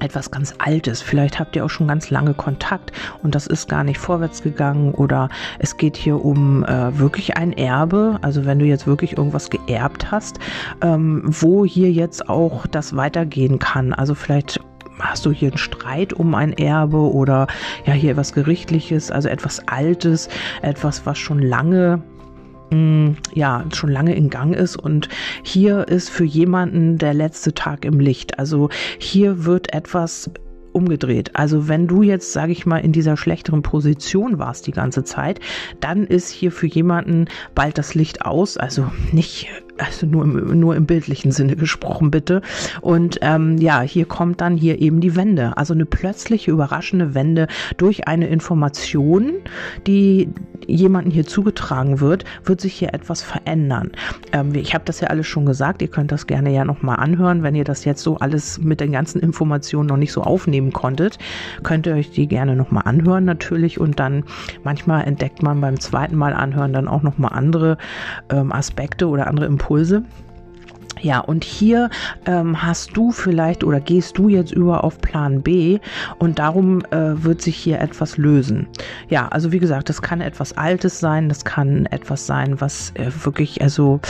etwas ganz Altes. Vielleicht habt ihr auch schon ganz lange Kontakt und das ist gar nicht vorwärts gegangen oder es geht hier um äh, wirklich ein Erbe. Also wenn du jetzt wirklich irgendwas geerbt hast, ähm, wo hier jetzt auch das weitergehen kann. Also vielleicht hast du hier einen Streit um ein Erbe oder ja hier etwas Gerichtliches, also etwas Altes, etwas, was schon lange mm, ja, schon lange in Gang ist und hier ist für jemanden der letzte Tag im Licht. Also hier wird etwas umgedreht. Also wenn du jetzt, sage ich mal, in dieser schlechteren Position warst die ganze Zeit, dann ist hier für jemanden bald das Licht aus. Also nicht also nur im, nur im bildlichen Sinne gesprochen bitte. Und ähm, ja, hier kommt dann hier eben die Wende. Also eine plötzliche, überraschende Wende durch eine Information, die jemanden hier zugetragen wird, wird sich hier etwas verändern. Ähm, ich habe das ja alles schon gesagt, ihr könnt das gerne ja nochmal anhören, wenn ihr das jetzt so alles mit den ganzen Informationen noch nicht so aufnehmen konntet, könnt ihr euch die gerne nochmal anhören natürlich und dann manchmal entdeckt man beim zweiten Mal anhören dann auch nochmal andere ähm, Aspekte oder andere Impulse. Ja, und hier ähm, hast du vielleicht oder gehst du jetzt über auf Plan B und darum äh, wird sich hier etwas lösen. Ja, also wie gesagt, das kann etwas Altes sein, das kann etwas sein, was äh, wirklich, also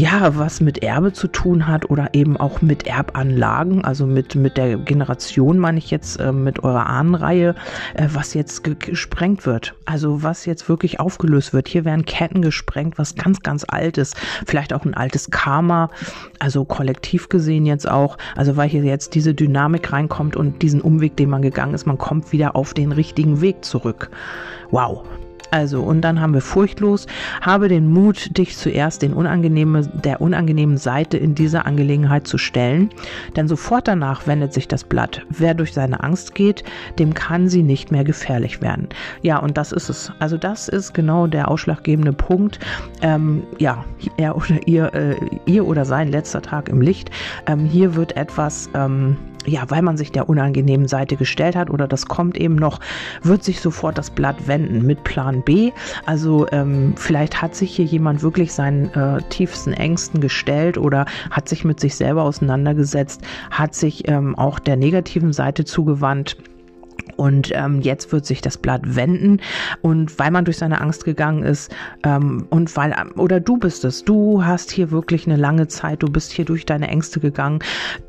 ja, was mit Erbe zu tun hat oder eben auch mit Erbanlagen, also mit, mit der Generation, meine ich jetzt, äh, mit eurer Ahnenreihe, äh, was jetzt gesprengt wird. Also was jetzt wirklich aufgelöst wird. Hier werden Ketten gesprengt, was ganz, ganz altes. Vielleicht auch ein altes Karma, also kollektiv gesehen jetzt auch. Also weil hier jetzt diese Dynamik reinkommt und diesen Umweg, den man gegangen ist, man kommt wieder auf den richtigen Weg zurück. Wow, also, und dann haben wir furchtlos, habe den Mut, dich zuerst den unangenehme, der unangenehmen Seite in dieser Angelegenheit zu stellen, denn sofort danach wendet sich das Blatt. Wer durch seine Angst geht, dem kann sie nicht mehr gefährlich werden. Ja, und das ist es. Also, das ist genau der ausschlaggebende Punkt. Ähm, ja, er oder ihr, äh, ihr oder sein letzter Tag im Licht. Ähm, hier wird etwas, ähm, ja, weil man sich der unangenehmen Seite gestellt hat oder das kommt eben noch, wird sich sofort das Blatt wenden mit Plan B. Also ähm, vielleicht hat sich hier jemand wirklich seinen äh, tiefsten Ängsten gestellt oder hat sich mit sich selber auseinandergesetzt, hat sich ähm, auch der negativen Seite zugewandt und ähm, jetzt wird sich das Blatt wenden. Und weil man durch seine Angst gegangen ist, ähm, und weil, oder du bist es, du hast hier wirklich eine lange Zeit, du bist hier durch deine Ängste gegangen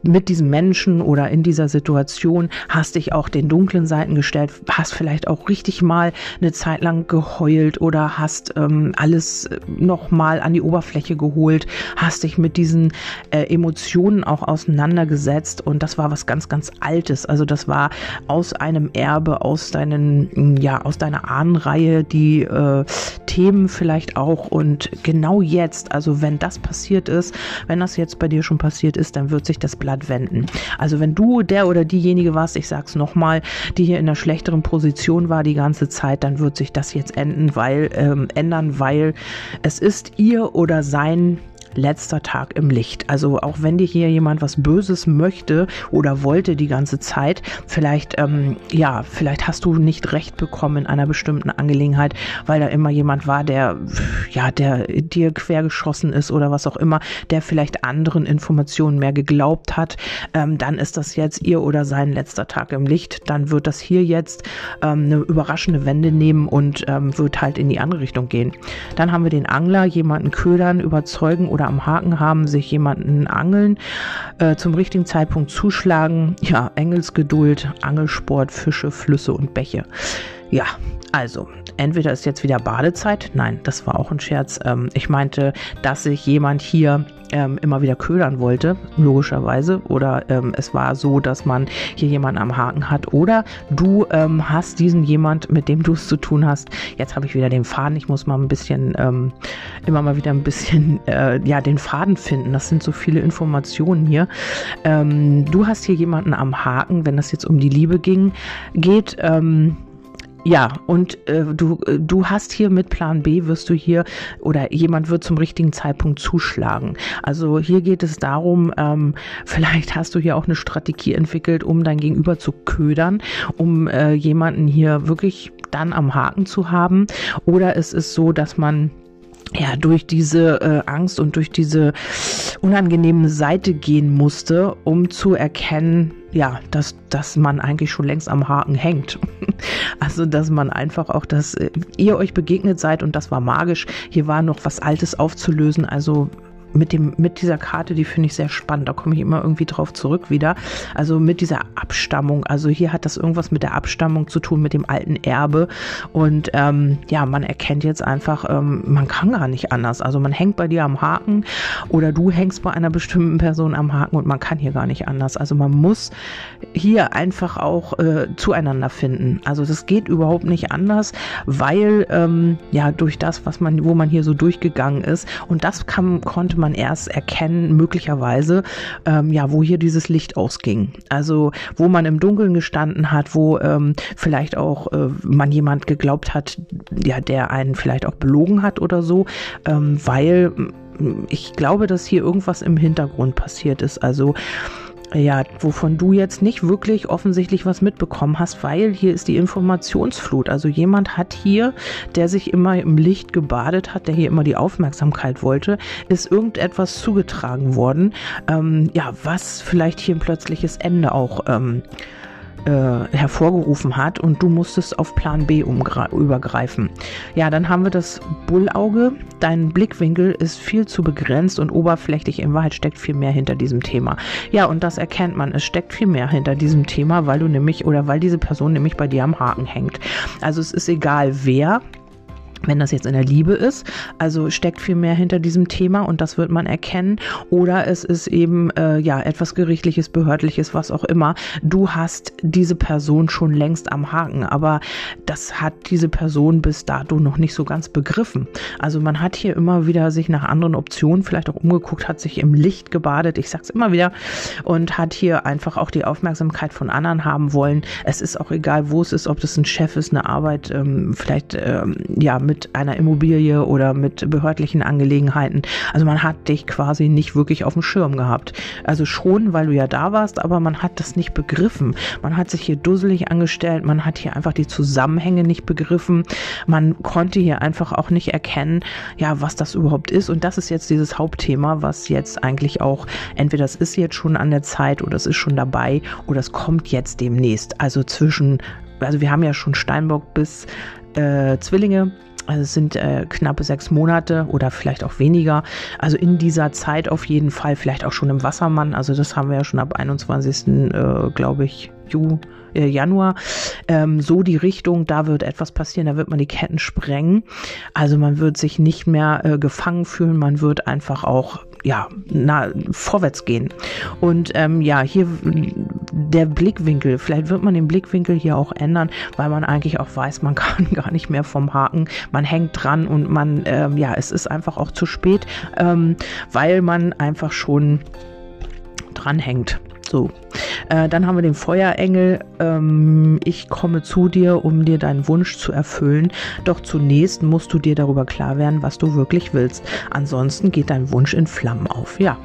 mit diesem Menschen oder in dieser Situation, hast dich auch den dunklen Seiten gestellt, hast vielleicht auch richtig mal eine Zeit lang geheult oder hast ähm, alles nochmal an die Oberfläche geholt, hast dich mit diesen äh, Emotionen auch auseinandergesetzt und das war was ganz, ganz Altes. Also das war aus einem Erbe aus deinen, ja, aus deiner Ahnenreihe, die äh, Themen vielleicht auch. Und genau jetzt, also wenn das passiert ist, wenn das jetzt bei dir schon passiert ist, dann wird sich das Blatt wenden. Also wenn du der oder diejenige warst, ich sag's nochmal, die hier in einer schlechteren Position war die ganze Zeit, dann wird sich das jetzt enden, weil, ähm, ändern, weil es ist ihr oder sein letzter Tag im Licht. Also auch wenn dir hier jemand was Böses möchte oder wollte die ganze Zeit, vielleicht, ähm, ja, vielleicht hast du nicht recht bekommen in einer bestimmten Angelegenheit, weil da immer jemand war, der, ja, der dir quergeschossen ist oder was auch immer, der vielleicht anderen Informationen mehr geglaubt hat, ähm, dann ist das jetzt ihr oder sein letzter Tag im Licht. Dann wird das hier jetzt ähm, eine überraschende Wende nehmen und ähm, wird halt in die andere Richtung gehen. Dann haben wir den Angler, jemanden ködern, überzeugen oder oder am Haken haben, sich jemanden angeln, äh, zum richtigen Zeitpunkt zuschlagen. Ja, Engelsgeduld, Angelsport, Fische, Flüsse und Bäche. Ja, also, entweder ist jetzt wieder Badezeit. Nein, das war auch ein Scherz. Ähm, ich meinte, dass sich jemand hier ähm, immer wieder ködern wollte, logischerweise. Oder ähm, es war so, dass man hier jemanden am Haken hat. Oder du ähm, hast diesen jemand, mit dem du es zu tun hast. Jetzt habe ich wieder den Faden. Ich muss mal ein bisschen, ähm, immer mal wieder ein bisschen, äh, ja, den Faden finden. Das sind so viele Informationen hier. Ähm, du hast hier jemanden am Haken, wenn das jetzt um die Liebe ging, geht. Ähm, ja, und äh, du, äh, du hast hier mit Plan B, wirst du hier oder jemand wird zum richtigen Zeitpunkt zuschlagen. Also hier geht es darum, ähm, vielleicht hast du hier auch eine Strategie entwickelt, um dein Gegenüber zu ködern, um äh, jemanden hier wirklich dann am Haken zu haben. Oder es ist so, dass man ja durch diese äh, Angst und durch diese unangenehme Seite gehen musste, um zu erkennen, ja, dass, dass man eigentlich schon längst am Haken hängt. Also, dass man einfach auch, dass äh, ihr euch begegnet seid und das war magisch. Hier war noch was Altes aufzulösen. Also, mit dem, mit dieser Karte, die finde ich sehr spannend. Da komme ich immer irgendwie drauf zurück wieder. Also mit dieser Abstammung. Also hier hat das irgendwas mit der Abstammung zu tun, mit dem alten Erbe. Und ähm, ja, man erkennt jetzt einfach, ähm, man kann gar nicht anders. Also man hängt bei dir am Haken oder du hängst bei einer bestimmten Person am Haken und man kann hier gar nicht anders. Also man muss hier einfach auch äh, zueinander finden. Also das geht überhaupt nicht anders, weil ähm, ja durch das, was man, wo man hier so durchgegangen ist und das kann, konnte man erst erkennen, möglicherweise, ähm, ja, wo hier dieses Licht ausging. Also wo man im Dunkeln gestanden hat, wo ähm, vielleicht auch äh, man jemand geglaubt hat, ja, der einen vielleicht auch belogen hat oder so, ähm, weil ich glaube, dass hier irgendwas im Hintergrund passiert ist. Also ja, wovon du jetzt nicht wirklich offensichtlich was mitbekommen hast, weil hier ist die Informationsflut. Also jemand hat hier, der sich immer im Licht gebadet hat, der hier immer die Aufmerksamkeit wollte, ist irgendetwas zugetragen worden, ähm, ja, was vielleicht hier ein plötzliches Ende auch ähm, äh, hervorgerufen hat und du musstest auf Plan B übergreifen. Ja, dann haben wir das Bullauge. Dein Blickwinkel ist viel zu begrenzt und oberflächlich. In Wahrheit steckt viel mehr hinter diesem Thema. Ja, und das erkennt man. Es steckt viel mehr hinter diesem Thema, weil du nämlich oder weil diese Person nämlich bei dir am Haken hängt. Also es ist egal wer wenn das jetzt in der Liebe ist, also steckt viel mehr hinter diesem Thema und das wird man erkennen. Oder es ist eben äh, ja etwas gerichtliches, behördliches, was auch immer. Du hast diese Person schon längst am Haken, aber das hat diese Person bis dato noch nicht so ganz begriffen. Also man hat hier immer wieder sich nach anderen Optionen vielleicht auch umgeguckt, hat sich im Licht gebadet. Ich sag's immer wieder und hat hier einfach auch die Aufmerksamkeit von anderen haben wollen. Es ist auch egal, wo es ist, ob das ein Chef ist, eine Arbeit, ähm, vielleicht ähm, ja mit einer Immobilie oder mit behördlichen Angelegenheiten. Also man hat dich quasi nicht wirklich auf dem Schirm gehabt. Also schon, weil du ja da warst, aber man hat das nicht begriffen. Man hat sich hier dusselig angestellt, man hat hier einfach die Zusammenhänge nicht begriffen. Man konnte hier einfach auch nicht erkennen, ja, was das überhaupt ist. Und das ist jetzt dieses Hauptthema, was jetzt eigentlich auch, entweder das ist jetzt schon an der Zeit oder es ist schon dabei oder es kommt jetzt demnächst. Also zwischen, also wir haben ja schon Steinbock bis äh, Zwillinge also es sind äh, knappe sechs Monate oder vielleicht auch weniger. Also in dieser Zeit auf jeden Fall, vielleicht auch schon im Wassermann. Also das haben wir ja schon ab 21. Äh, glaube ich, Ju, äh, Januar. Ähm, so die Richtung, da wird etwas passieren, da wird man die Ketten sprengen. Also man wird sich nicht mehr äh, gefangen fühlen, man wird einfach auch ja, na, vorwärts gehen. Und ähm, ja, hier der Blickwinkel, vielleicht wird man den Blickwinkel hier auch ändern, weil man eigentlich auch weiß, man kann gar nicht mehr vom Haken, man hängt dran und man, ähm, ja, es ist einfach auch zu spät, ähm, weil man einfach schon dranhängt. So. Äh, dann haben wir den Feuerengel. Ähm, ich komme zu dir, um dir deinen Wunsch zu erfüllen. Doch zunächst musst du dir darüber klar werden, was du wirklich willst. Ansonsten geht dein Wunsch in Flammen auf. Ja,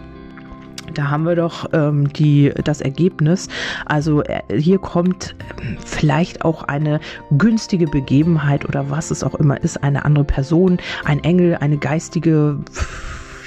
da haben wir doch ähm, die, das Ergebnis. Also äh, hier kommt äh, vielleicht auch eine günstige Begebenheit oder was es auch immer ist, eine andere Person, ein Engel, eine geistige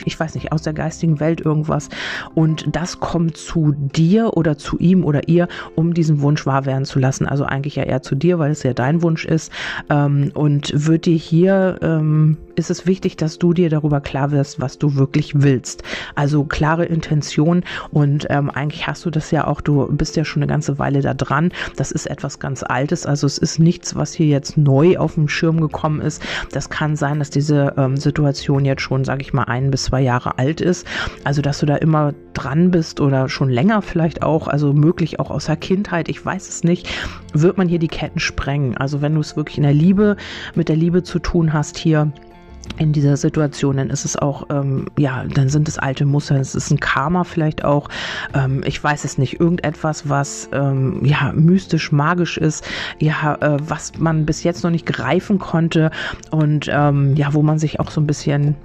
ich weiß nicht, aus der geistigen Welt irgendwas. Und das kommt zu dir oder zu ihm oder ihr, um diesen Wunsch wahr werden zu lassen. Also eigentlich ja eher zu dir, weil es ja dein Wunsch ist. Ähm, und wird dir hier, ähm, ist es wichtig, dass du dir darüber klar wirst, was du wirklich willst. Also klare Intention und ähm, eigentlich hast du das ja auch, du bist ja schon eine ganze Weile da dran. Das ist etwas ganz Altes, also es ist nichts, was hier jetzt neu auf dem Schirm gekommen ist. Das kann sein, dass diese ähm, Situation jetzt schon, sage ich mal, ein bis zwei Jahre alt ist. Also dass du da immer dran bist oder schon länger vielleicht auch, also möglich auch aus der Kindheit, ich weiß es nicht, wird man hier die Ketten sprengen. Also wenn du es wirklich in der Liebe, mit der Liebe zu tun hast hier, in dieser Situation, dann ist es auch, ähm, ja, dann sind es alte Muster, es ist ein Karma vielleicht auch, ähm, ich weiß es nicht, irgendetwas, was ähm, ja mystisch, magisch ist, ja, äh, was man bis jetzt noch nicht greifen konnte und ähm, ja, wo man sich auch so ein bisschen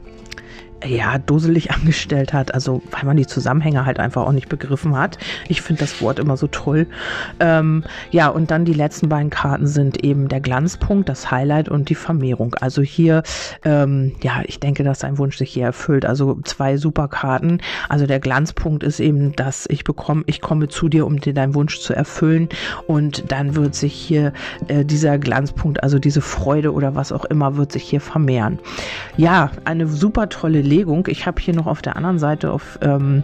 ja, dusselig angestellt hat, also weil man die Zusammenhänge halt einfach auch nicht begriffen hat. Ich finde das Wort immer so toll. Ähm, ja, und dann die letzten beiden Karten sind eben der Glanzpunkt, das Highlight und die Vermehrung. Also hier, ähm, ja, ich denke, dass sein Wunsch sich hier erfüllt. Also zwei super Karten. Also der Glanzpunkt ist eben, dass ich bekomme, ich komme zu dir, um dir deinen Wunsch zu erfüllen. Und dann wird sich hier äh, dieser Glanzpunkt, also diese Freude oder was auch immer, wird sich hier vermehren. Ja, eine super tolle Legung. Ich habe hier noch auf der anderen Seite auf ähm,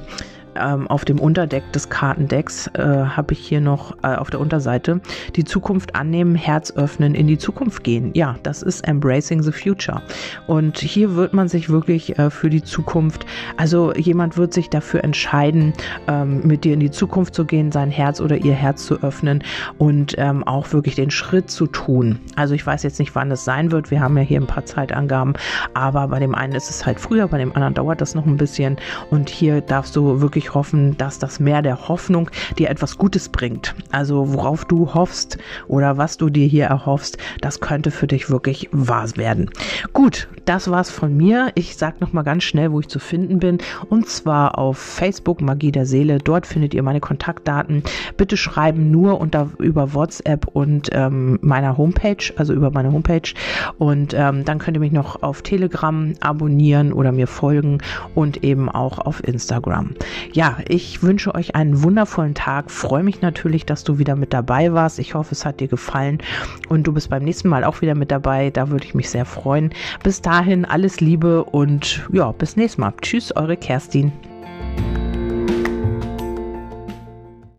ähm, auf dem Unterdeck des Kartendecks äh, habe ich hier noch äh, auf der Unterseite die Zukunft annehmen, Herz öffnen, in die Zukunft gehen. Ja, das ist Embracing the Future. Und hier wird man sich wirklich äh, für die Zukunft, also jemand wird sich dafür entscheiden, ähm, mit dir in die Zukunft zu gehen, sein Herz oder ihr Herz zu öffnen und ähm, auch wirklich den Schritt zu tun. Also ich weiß jetzt nicht, wann es sein wird. Wir haben ja hier ein paar Zeitangaben, aber bei dem einen ist es halt früher, bei dem anderen dauert das noch ein bisschen. Und hier darfst du wirklich wirklich hoffen, dass das Meer der Hoffnung dir etwas Gutes bringt. Also worauf du hoffst oder was du dir hier erhoffst, das könnte für dich wirklich wahr werden. Gut, das war's von mir. Ich sag noch mal ganz schnell, wo ich zu finden bin und zwar auf Facebook Magie der Seele. Dort findet ihr meine Kontaktdaten. Bitte schreiben nur unter über WhatsApp und ähm, meiner Homepage, also über meine Homepage und ähm, dann könnt ihr mich noch auf Telegram abonnieren oder mir folgen und eben auch auf Instagram ja, ich wünsche euch einen wundervollen Tag. Freue mich natürlich, dass du wieder mit dabei warst. Ich hoffe, es hat dir gefallen und du bist beim nächsten Mal auch wieder mit dabei. Da würde ich mich sehr freuen. Bis dahin alles Liebe und ja, bis nächstes Mal. Tschüss, eure Kerstin.